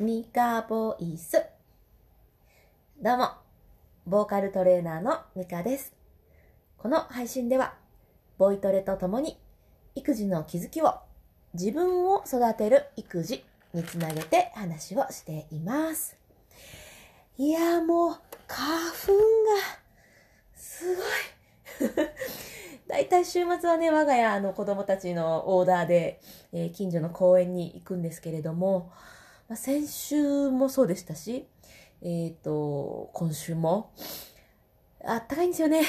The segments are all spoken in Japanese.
ミカボイス。どうも、ボーカルトレーナーのミカです。この配信では、ボイトレとともに、育児の気づきを自分を育てる育児につなげて話をしています。いや、もう、花粉が、すごい。だいたい週末はね、我が家の子供たちのオーダーで、えー近所の公園に行くんですけれども、ま、先週もそうでしたし、えっ、と、今週も、あったかいんですよね。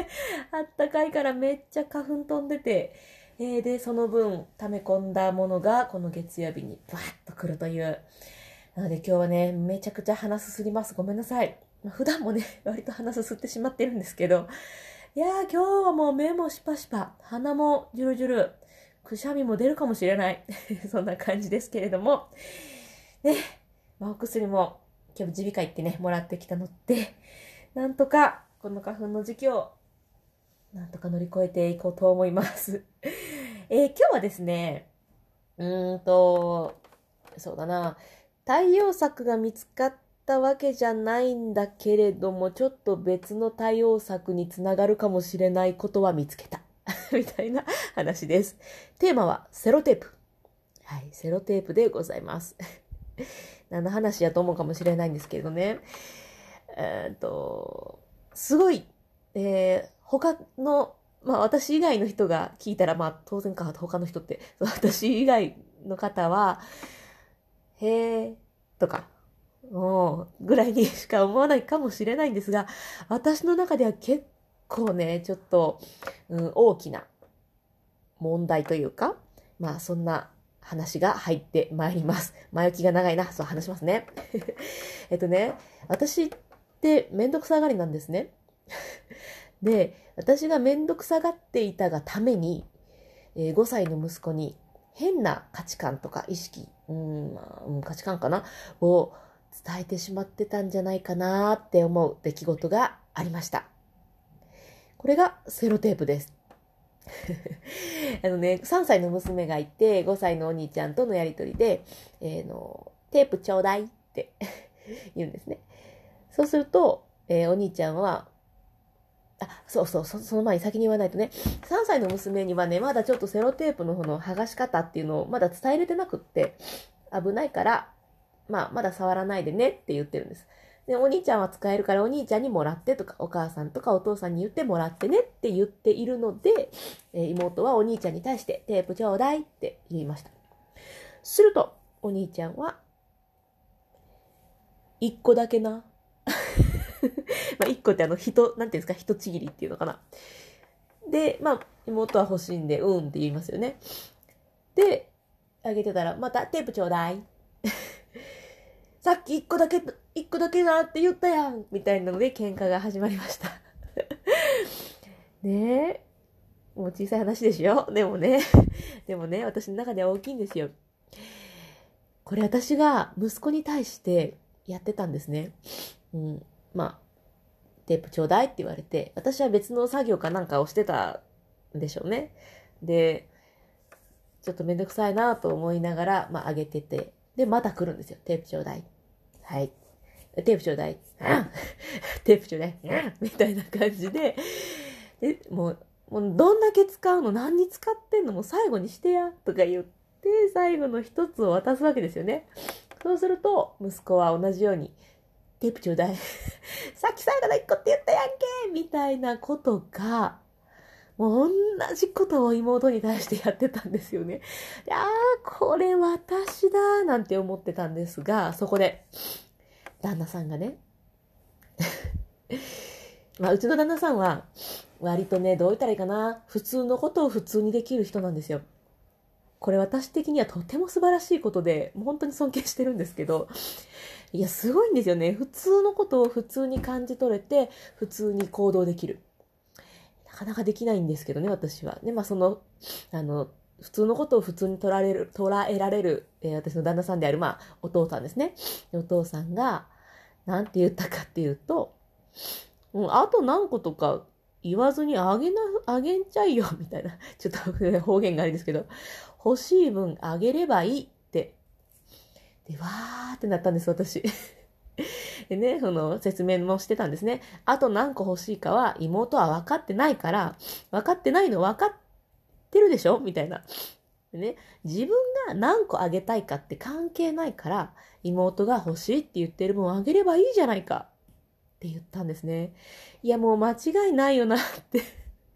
あったかいからめっちゃ花粉飛んでて、えーで、その分溜め込んだものがこの月曜日にバーッと来るという。なので今日はね、めちゃくちゃ鼻すすります。ごめんなさい。まあ普段もね、割と鼻すすってしまってるんですけど、いやー今日はもう目もシパシパ、鼻もジュルジュル、くしゃみも出るかもしれない。そんな感じですけれども、ね、まあ、お薬も今日耳鼻科行ってね、もらってきたので、なんとかこの花粉の時期をなんとか乗り越えていこうと思います。えー今日はですね、うーんと、そうだな、対応策が見つかったわけじゃないんだけれども、ちょっと別の対応策につながるかもしれないことは見つけた。みたいな話です。テーマはセロテープ。はい、セロテープでございます。何の話やと思うかもしれないんですけれどね。えーっと、すごい、えー他の、まあ私以外の人が聞いたら、まあ当然か、他の人って、私以外の方は、へえ、とか、もう、ぐらいにしか思わないかもしれないんですが、私の中では結構ね、ちょっと、うん、大きな問題というか、まあそんな話が入ってまいります。前置きが長いな。そう話しますね。えっとね、私ってめんどくさがりなんですね。で、私がめんどくさがっていたがために、えー5歳の息子に変な価値観とか意識、うん、まあうん価値観かなを伝えてしまってたんじゃないかなって思う出来事がありました。これがセロテープです。あのね、3歳の娘がいて、5歳のお兄ちゃんとのやりとりで、えーの、テープちょうだいって 言うんですね。そうすると、えーお兄ちゃんは、あ、そうそう、そその前に先に言わないとね、3歳の娘にはね、まだちょっとセロテープの方の剥がし方っていうのをまだ伝えれてなくって、危ないから、まあ、まだ触らないでねって言ってるんです。で、お兄ちゃんは使えるからお兄ちゃんにもらってとか、お母さんとかお父さんに言ってもらってねって言っているので、えー妹はお兄ちゃんに対してテープちょうだいって言いました。すると、お兄ちゃんは、一個だけな。まあ、一個ってあの、人、なんていうんですか、人ちぎりっていうのかな。で、まあ、妹は欲しいんで、うんって言いますよね。で、あげてたら、またテープちょうだい。さっき一個だけ、一個だけだって言ったやんみたいなので喧嘩が始まりました。ねえ。もう小さい話でしょでもね。でもね、私の中では大きいんですよ。これ私が息子に対してやってたんですね。うん。まあ、テープちょうだいって言われて、私は別の作業かなんかをしてたんでしょうね。で、ちょっとめんどくさいなと思いながら、まあ、あげてて、で、また来るんですよ。テープちょうだい。はい。テープちょうだい。テープちょうだい。みたいな感じで、で、もう、もうどんだけ使うの何に使ってんのもう最後にしてやとか言って、最後の一つを渡すわけですよね。そうすると、息子は同じように、テープちょうだい。さっき最後の一個って言ったやんけみたいなことが、もう同じことを妹に対してやってたんですよね。でああ、これ私だなんて思ってたんですが、そこで、旦那さんがね、まあ、うちの旦那さんは、割とね、どう言ったらいいかな、普通のことを普通にできる人なんですよ。これ私的にはとても素晴らしいことで、もう本当に尊敬してるんですけど、いや、すごいんですよね。普通のことを普通に感じ取れて、普通に行動できる。なかなかできないんですけどね、私は。で、まあ、その、あの、普通のことを普通に捉えれる、捉えられる、えー私の旦那さんである、まあ、お父さんですね。お父さんが、なんて言ったかっていうと、うん、あと何個とか言わずにあげな、あげんちゃいよ、みたいな。ちょっと 方言があれですけど、欲しい分あげればいいってで、わーってなったんです、私。でね、その説明もしてたんですね。あと何個欲しいかは妹は分かってないから、分かってないの分かってるでしょ？みたいな。ね、自分が何個あげたいかって関係ないから、妹が欲しいって言ってる分をあげればいいじゃないかって言ったんですね。いや、もう間違いないよなって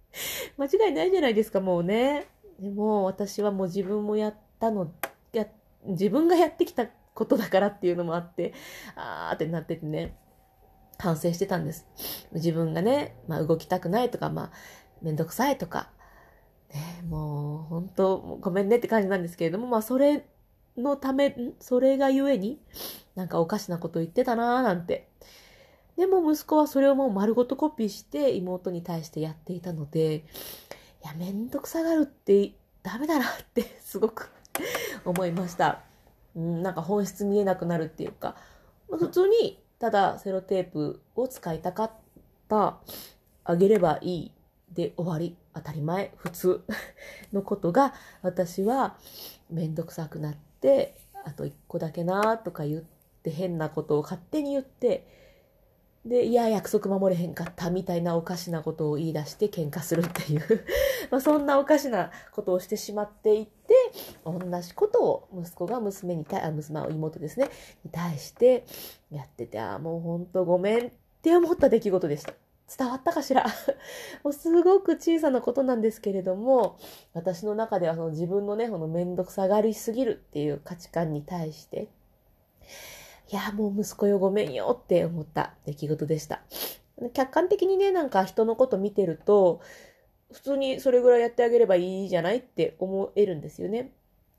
間違いないじゃないですか、もうね。でも私はもう自分もやったの、や、自分がやってきたことだからっていうのもあって、あーってなっててね、反省してたんです。自分がね、まあ動きたくないとか、まあめんどくさいとか、ね、もう本当ごめんねって感じなんですけれども、まあそれのため、それがゆえに、なんかおかしなこと言ってたなーなんて。でも息子はそれをもう丸ごとコピーして妹に対してやっていたので、いや、めんどくさがるってダメだなってすごく思いました。うん、なんか本質見えなくなるっていうか、普通にただセロテープを使いたかった、あげればいいで終わり、当たり前、普通。のことが私はめんどくさくなって、あと一個だけなとか言って変なことを勝手に言って、で、いや、約束守れへんかったみたいなおかしなことを言い出して喧嘩するっていう。まあそんなおかしなことをしてしまっていて、同じことを息子が娘に対、あ、娘妹ですね、に対してやってて、あ、もうほんとごめんって思った出来事でした。伝わったかしら？もうすごく小さなことなんですけれども、私の中ではその自分のね、このめんどくさがりすぎるっていう価値観に対して、いや、もう息子よごめんよって思った出来事でした。客観的にね、なんか人のこと見てると、普通にそれぐらいやってあげればいいじゃないって思えるんですよね。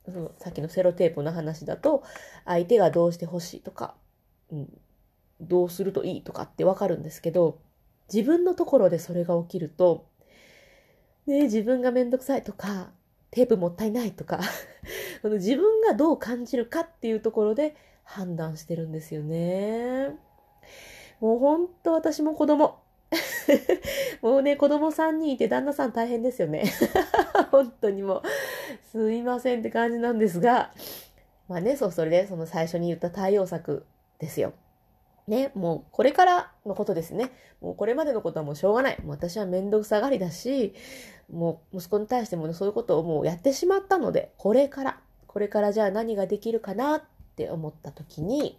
そのさっきのセロテープの話だと、相手がどうしてほしいとか、うん、どうするといいとかってわかるんですけど、自分のところでそれが起きると、ね、自分がめんどくさいとか、テープもったいないとか 自分がどう感じるかっていうところで判断してるんですよね。もうほんと私も子供。もうね、子供3人いて旦那さん大変ですよね。本当にもう、すいませんって感じなんですが、まあね、そう、それで、その最初に言った対応策ですよ。ね、もうこれからのことですね。もうこれまでのことはもうしょうがない。もう私はめんどくさがりだし、もう息子に対してもね、そういうことをもうやってしまったので、これから、これからじゃあ何ができるかなっって思った時に、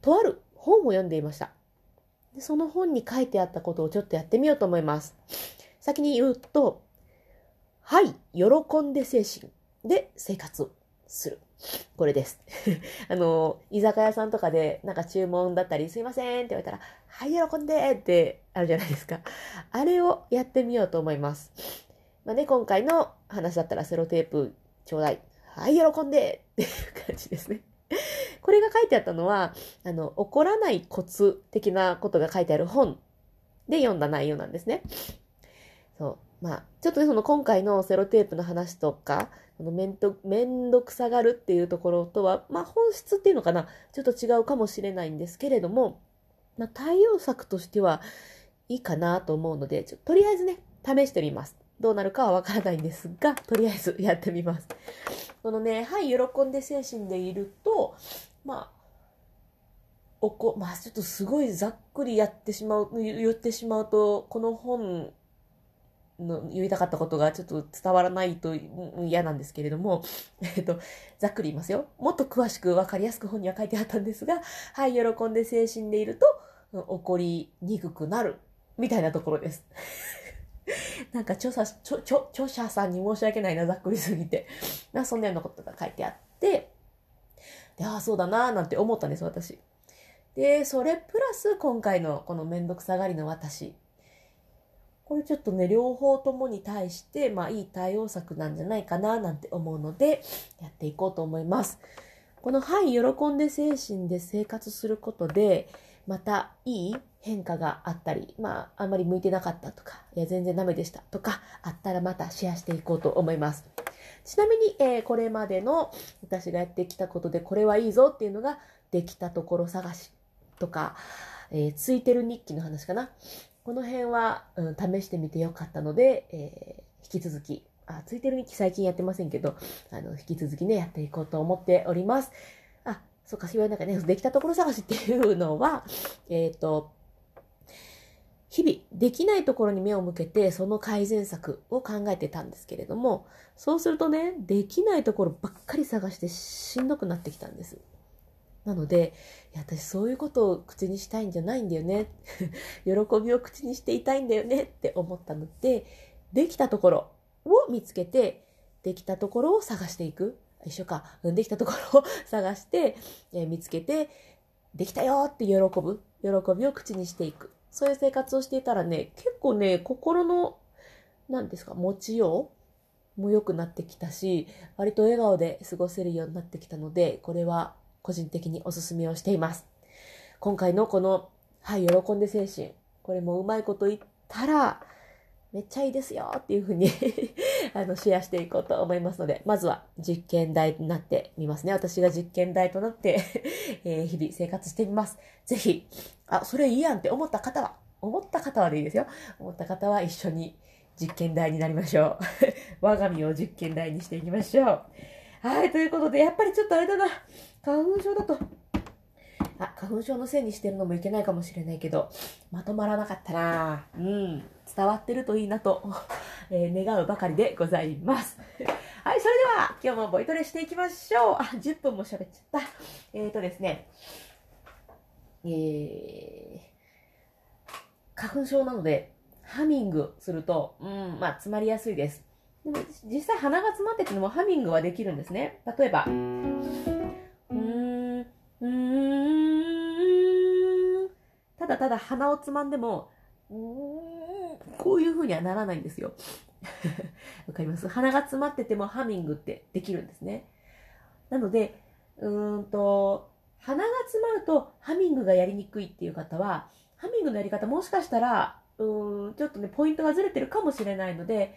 とある本を読んでいました。でその本に書いてあったことをちょっとやってみようと思います。先に言うと、はい、喜んで精神で生活する。これです。あの、居酒屋さんとかでなんか注文だったり、すいませんって言われたら、はい、喜んでってあるじゃないですか。あれをやってみようと思います。まあね、今回の話だったらセロテープちょうだい。はい、喜んでっていう感じですね。これが書いてあったのは、あの、怒らないコツ的なことが書いてある本で読んだ内容なんですね。そう。まあ、ちょっとね、その今回のセロテープの話とか、このめんど、めんどくさがるっていうところとは、まあ本質っていうのかな、ちょっと違うかもしれないんですけれども、まあ対応策としてはいいかなと思うので、ちょとりあえずね、試してみます。どうなるかはわからないんですが、とりあえずやってみます。このね、はい、喜んで精神でいると、まあ、おこ、まあちょっとすごいざっくりやってしまう、言ってしまうと、この本の言いたかったことがちょっと伝わらないと嫌なんですけれども、えっと、ざっくり言いますよ。もっと詳しくわかりやすく本には書いてあったんですが、はい、喜んで精神でいると、怒りにくくなる、みたいなところです。なんか著者、著著者さんに申し訳ないな、ざっくりすぎて。なそんなようなことが書いてあって、で、ああ、そうだな、なんて思ったんです、私。で、それプラス今回のこのめんどくさがりの私。これちょっとね、両方ともに対して、まあいい対応策なんじゃないかな、なんて思うので、やっていこうと思います。この、はい、喜んで精神で生活することで、またいい変化があったり、まあ、あんまり向いてなかったとか、いや、全然ダメでしたとか、あったらまたシェアしていこうと思います。ちなみに、えー、これまでの私がやってきたことで、これはいいぞっていうのが、できたところ探しとか、えー、ついてる日記の話かな。この辺は、うん、試してみてよかったので、えー、引き続き、あ、ついてる日記最近やってませんけど、あの、引き続きね、やっていこうと思っております。あ、そうか、言わなきゃね、できたところ探しっていうのは、えっ、と、日々できないところに目を向けてその改善策を考えてたんですけれどもそうするとねできないところばっかり探してしんどくなってきたんです。なのでいや私そういうことを口にしたいんじゃないんだよね。喜びを口にしていたいんだよね。って思ったのでできたところを見つけてできたところを探していく。一緒か。できたところを探して、え、見つけてできたよって喜ぶ。喜びを口にしていく。そういう生活をしていたらね、結構ね、心の、何ですか、持ちようも良くなってきたし、割と笑顔で過ごせるようになってきたので、これは個人的におすすめをしています。今回のこの、はい、喜んで精神。これもうまいこと言ったら、めっちゃいいですよっていうふうに あの、シェアしていこうと思いますので、まずは実験台になってみますね。私が実験台となって え、日々生活してみます。ぜひ、あ、それいいやんって思った方は、思った方はでいいですよ。思った方は一緒に実験台になりましょう。我が身を実験台にしていきましょう。はい、ということで、やっぱりちょっとあれだな。花粉症だと。あ、花粉症のせいにしてるのもいけないかもしれないけど、まとまらなかったなうん。伝わってるといいなと、えー、願うばかりでございます。はい、それでは今日もボイトレしていきましょう。あ、10分も喋っちゃった。えっ、ー、とですね、えー、花粉症なので、ハミングすると、うん、まあ、詰まりやすいです。でも、実際鼻が詰まっててもハミングはできるんですね。例えば、ただただ鼻をつまんでも、うーん、こういう風にはならないんですよ。わかります？鼻が詰まっててもハミングってできるんですね。なので、うーんと、鼻が詰まるとハミングがやりにくいっていう方は、ハミングのやり方もしかしたら、うーん、ちょっとね、ポイントがずれてるかもしれないので、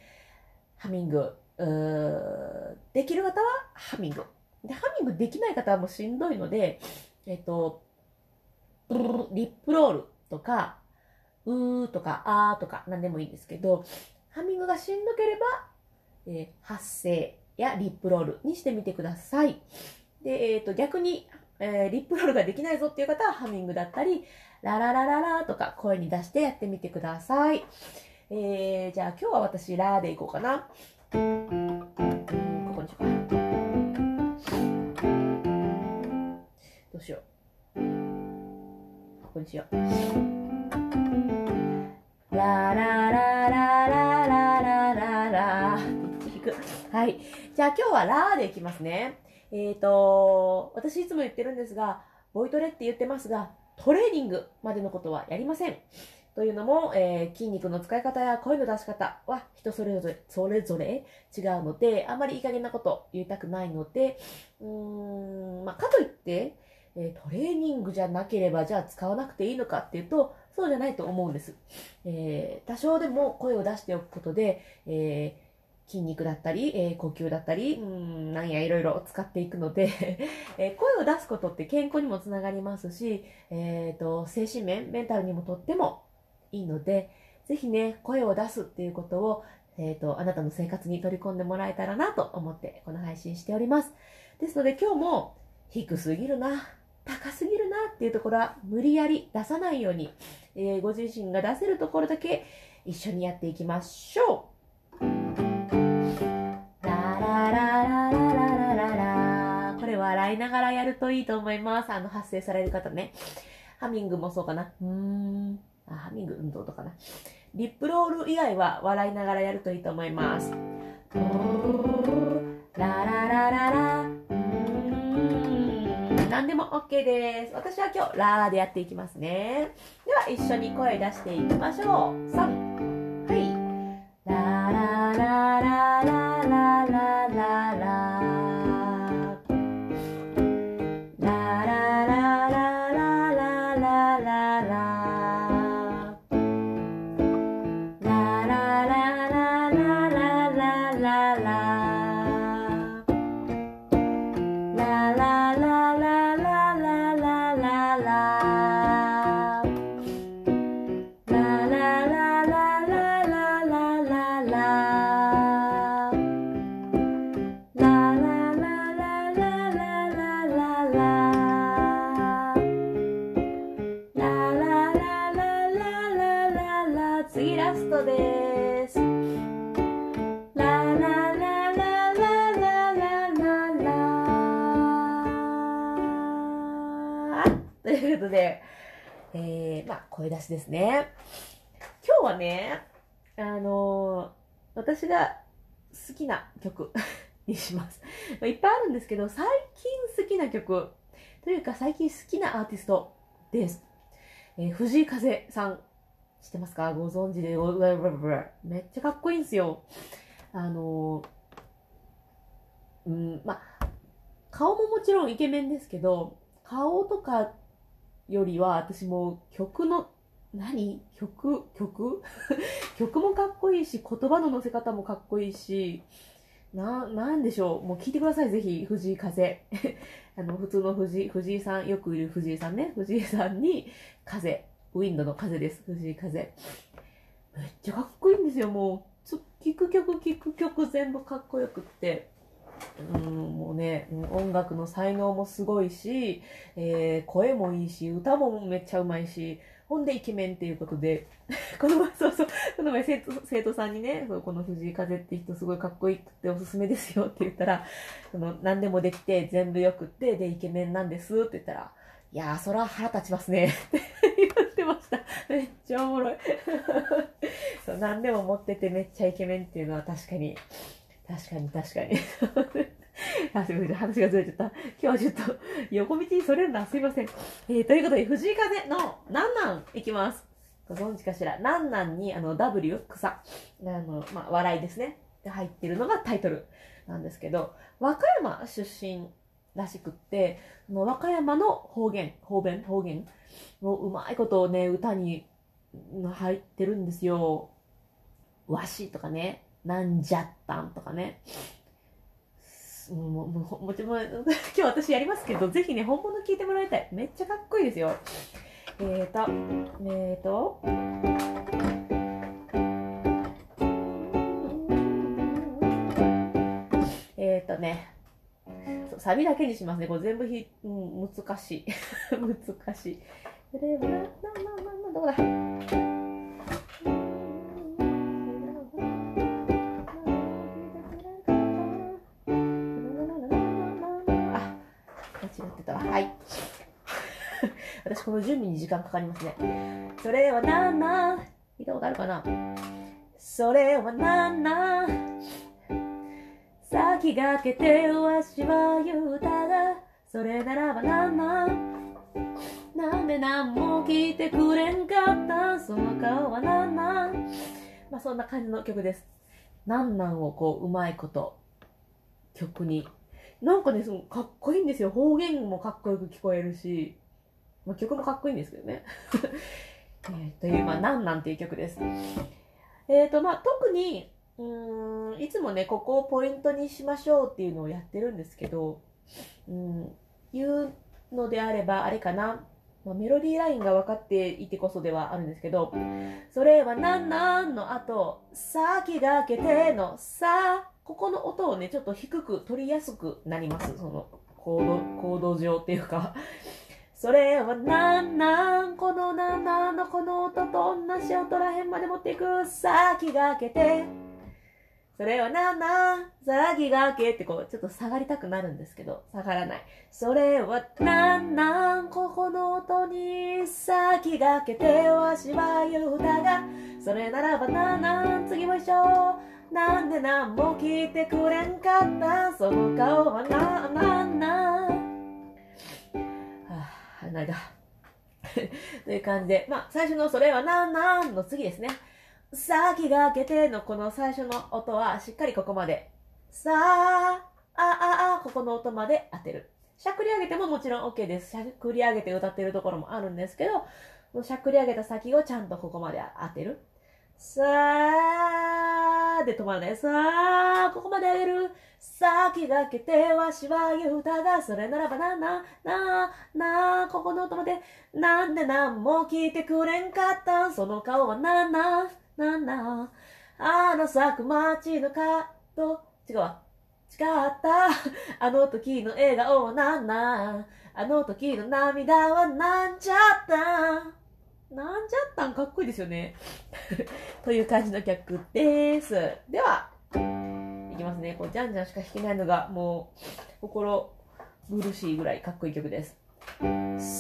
ハミング、うーできる方はハミング。で、ハミングできない方はもうしんどいので、えっと、リップロールとか、うーとか、あーとか、何でもいいんですけど、ハミングがしんどければ、えー、発声やリップロールにしてみてください。で、えっ、ー、と、逆にえー、リップロールができないぞっていう方はハミングだったり、ラララララとか声に出してやってみてください。えー、じゃあ今日は私、ラーでいこうかな。ここにしようか。どうしよう。こにしよう。ラララララララララはい。じゃあ今日はラーでいきますね。えっ、ー、と、私いつも言ってるんですが、ボイトレって言ってますが、トレーニングまでのことはやりません。というのも、えー、筋肉の使い方や声の出し方は人それぞれ、それぞれ違うので、あんまりいい加減なこと言いたくないので、うーん、まあ、かといって、えー、トレーニングじゃなければ、じゃあ使わなくていいのかっていうと、そうじゃないと思うんです。えー、多少でも声を出しておくことで、えー筋肉だったり、え、呼吸だったり、うん、なんやいろいろ使っていくので え、声を出すことって健康にもつながりますし、えーと、精神面、メンタルにもとってもいいので、ぜひね、声を出すっていうことを、えーと、あなたの生活に取り込んでもらえたらなと思ってこの配信しております。ですので今日も低すぎるな、高すぎるなっていうところは無理やり出さないように、えー、ご自身が出せるところだけ一緒にやっていきましょう。これ笑いながらやるといいと思います。あの、発声される方ね。ハミングもそうかな。うーん。あ、ハミング運動とかな。リップロール以外は笑いながらやるといいと思います。ラララララ。何でも OK です。私は今日、ラーでやっていきますね。では、一緒に声出していきましょう。3、はい。ラララララララララララララララララということで、えー、まあ、声出しですね。今日はね、あのー、私が好きな曲 にします。いっぱいあるんですけど、最近好きな曲、というか最近好きなアーティストです。えー、藤井風さん、知ってますか？ご存知で、めっちゃかっこいいんですよ。あのー、うん、まあ、顔ももちろんイケメンですけど、顔とかよりは私も曲の、何？曲？曲？曲もかっこいいし、言葉の乗せ方もかっこいいし、な、なんでしょう？もう聞いてください、ぜひ、藤井風。あの、普通の藤井、藤井さん、よくいる藤井さんね。藤井さんに、風。ウィンドの風です。藤井風。めっちゃかっこいいんですよ、もう。聴く曲、聴く曲全部かっこよくって。うん、もうね、音楽の才能もすごいし、えー、声もいいし、歌もめっちゃうまいし、ほんでイケメンっていうことで、この前、そうそう、この前生徒生徒さんにね、この藤井風って人すごいかっこいいっておすすめですよって言ったら、その何でもできて全部よくって、で、イケメンなんですって言ったら、いやー、そら腹立ちますねって言ってました。めっちゃおもろい。そう、何でも持っててめっちゃイケメンっていうのは確かに、確かに確かに。すみません。話がずれちゃった。今日はちょっと横道にそれるな。すいません。えー、ということで、藤井風のなんなんいきます。ご存知かしら？なんなんに、あの、W、草。あの、まあ、笑いですね。で入ってるのがタイトルなんですけど、和歌山出身らしくって、の和歌山の方言、方言、方言？のうまいことをね、歌に入ってるんですよ。わしとかね、なんじゃったんとかね。も、も、もちろん、今日私やりますけど、ぜひね、本物聞いてもらいたい。めっちゃかっこいいですよ。えーと、えーと、えーとね、サビだけにしますね。これ全部ひ、うん、難しい。難しい。それ、どこだ？私この準備に時間かかりますね。それはなんな聞いたことあるかな？それはなんな先駆けてわしは言うたが、それならばなんなんなんで何も聞いてくれんかった？その顔はなんなんまあそんな感じの曲です。なんなんをこう、うまいこと、曲に。なんかね、そのかっこいいんですよ。方言もかっこよく聞こえるし、まあ、曲もかっこいいんですけどね。えという、まあ、なんなんていう曲です。えっ、ー、と、まあ、特に、うん、いつもね、ここをポイントにしましょうっていうのをやってるんですけど、うん、言うのであれば、あれかな。まあ、メロディーラインが分かっていてこそではあるんですけど、それはなんなんの後、先がけてのさ、ここの音をね、ちょっと低く取りやすくなります。その、コード、コード上っていうかそれはなんなんこのなんなんのこの音と同じ音らへんまで持っていく先がけて。それはなんなん先がけってこうちょっと下がりたくなるんですけど下がらない。それはなんなんここの音に先がけてわしは言うたが。それならばなんなん次も一緒。なんでなんも聞いてくれんかった。その顔はな、なんなんないだ。という感じで、まあ、最初のそれはなんなんの次ですね。先がけてのこの最初の音はしっかりここまで。さあ、あ、あ、あ、ここの音まで当てる。しゃくり上げてももちろん OK です。しゃくり上げて歌ってるところもあるんですけど、しゃくり上げた先をちゃんとここまで当てる。さあ、で止まらない。さあ、ここまで上げる。先がけてわしは言うたが、それならばな、な、な、な、ここの音まで、なんでなんも聞いてくれんかった、その顔はな、な、な、な、あの咲く街のかと、違うわ。違った。あの時の笑顔はなんなん、あの時の涙はなんちゃったなんじゃったんかっこいいですよね。という感じの曲です。では、いきますね。こう、じゃんじゃんしか弾けないのが、もう、心苦しいぐらいかっこいい曲です。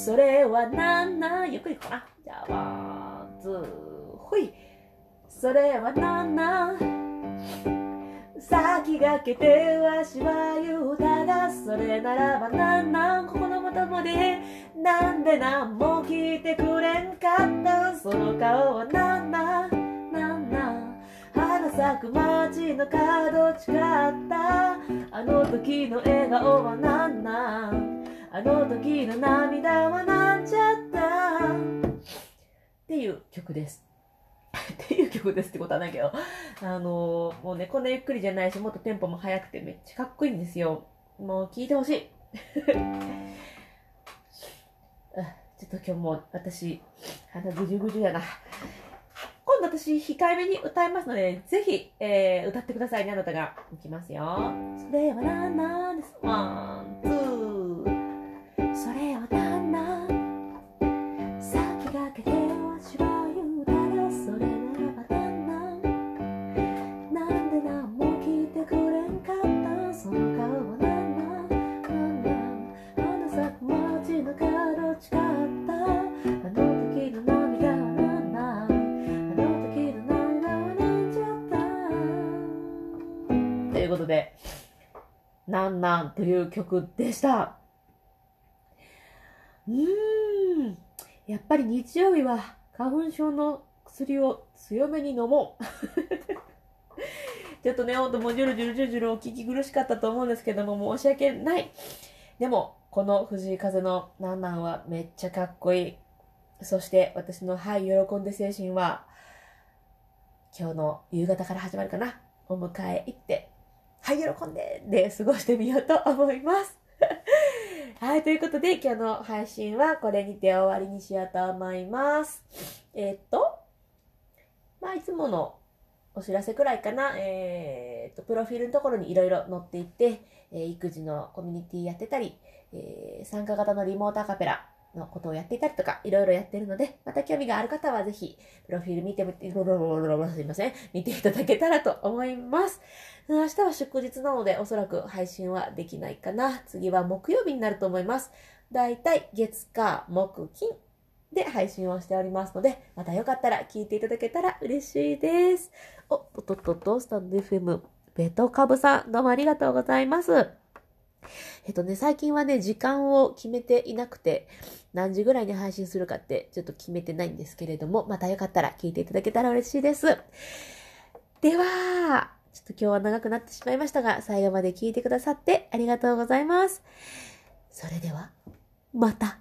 それはなんなんゆっくりかな。じゃあ、ワン、ツー、ほい。それはなんなん先駆けてわしは言うたが、それならばなんなんここのまともで、なんでなんも聞いてくれんかったその顔はなんな。んな。んなん花咲く街の角誓った。あの時の笑顔はなんな。んあの時の涙はなんちゃった。っていう曲です。っていう曲ですってことはないけど、あのもうね、こんなゆっくりじゃないし、もっとテンポも速くてめっちゃかっこいいんですよ。もう聴いてほしい。ちょっと今日も私、鼻ぐじゅぐじゅやな。今度私、控えめに歌いますので、ぜひ、えー、歌ってくださいね、あなたが。いきますよ。それはなんなんです。ワン、ツー。」という曲でしたうーん。やっぱり日曜日は花粉症の薬を強めに飲もう。ちょっとね、ほんともうジュルジュルジュルジュルお聞き苦しかったと思うんですけども、申し訳ない。でも、この藤井風のなんなんはめっちゃかっこいい。そして私のはい、喜んで精神は、今日の夕方から始まるかな。お迎え行って、はい、喜んでで過ごしてみようと思います。はい、ということで今日の配信はこれにて終わりにしようと思います。えーっと、まあいつものお知らせくらいかな。えーっと、プロフィールのところにいろいろ載っていって、えー育児のコミュニティやってたり、えー参加型のリモートアカペラのことをやっていたりとか、いろいろやってるので、また興味がある方はぜひ、プロフィール見てみて、ロロロロロロすいません。見ていただけたらと思います。明日は祝日なので、おそらく配信はできないかな。次は木曜日になると思います。だいたい月、火、木、金で配信をしておりますので、またよかったら聞いていただけたら嬉しいです。おっとっとっとっと、スタンド FM、ベトカブさん、どうもありがとうございます。えっとね、最近はね、時間を決めていなくて、何時ぐらいに配信するかってちょっと決めてないんですけれども、またよかったら聞いていただけたら嬉しいです。では、ちょっと今日は長くなってしまいましたが、最後まで聞いてくださってありがとうございます。それでは、また。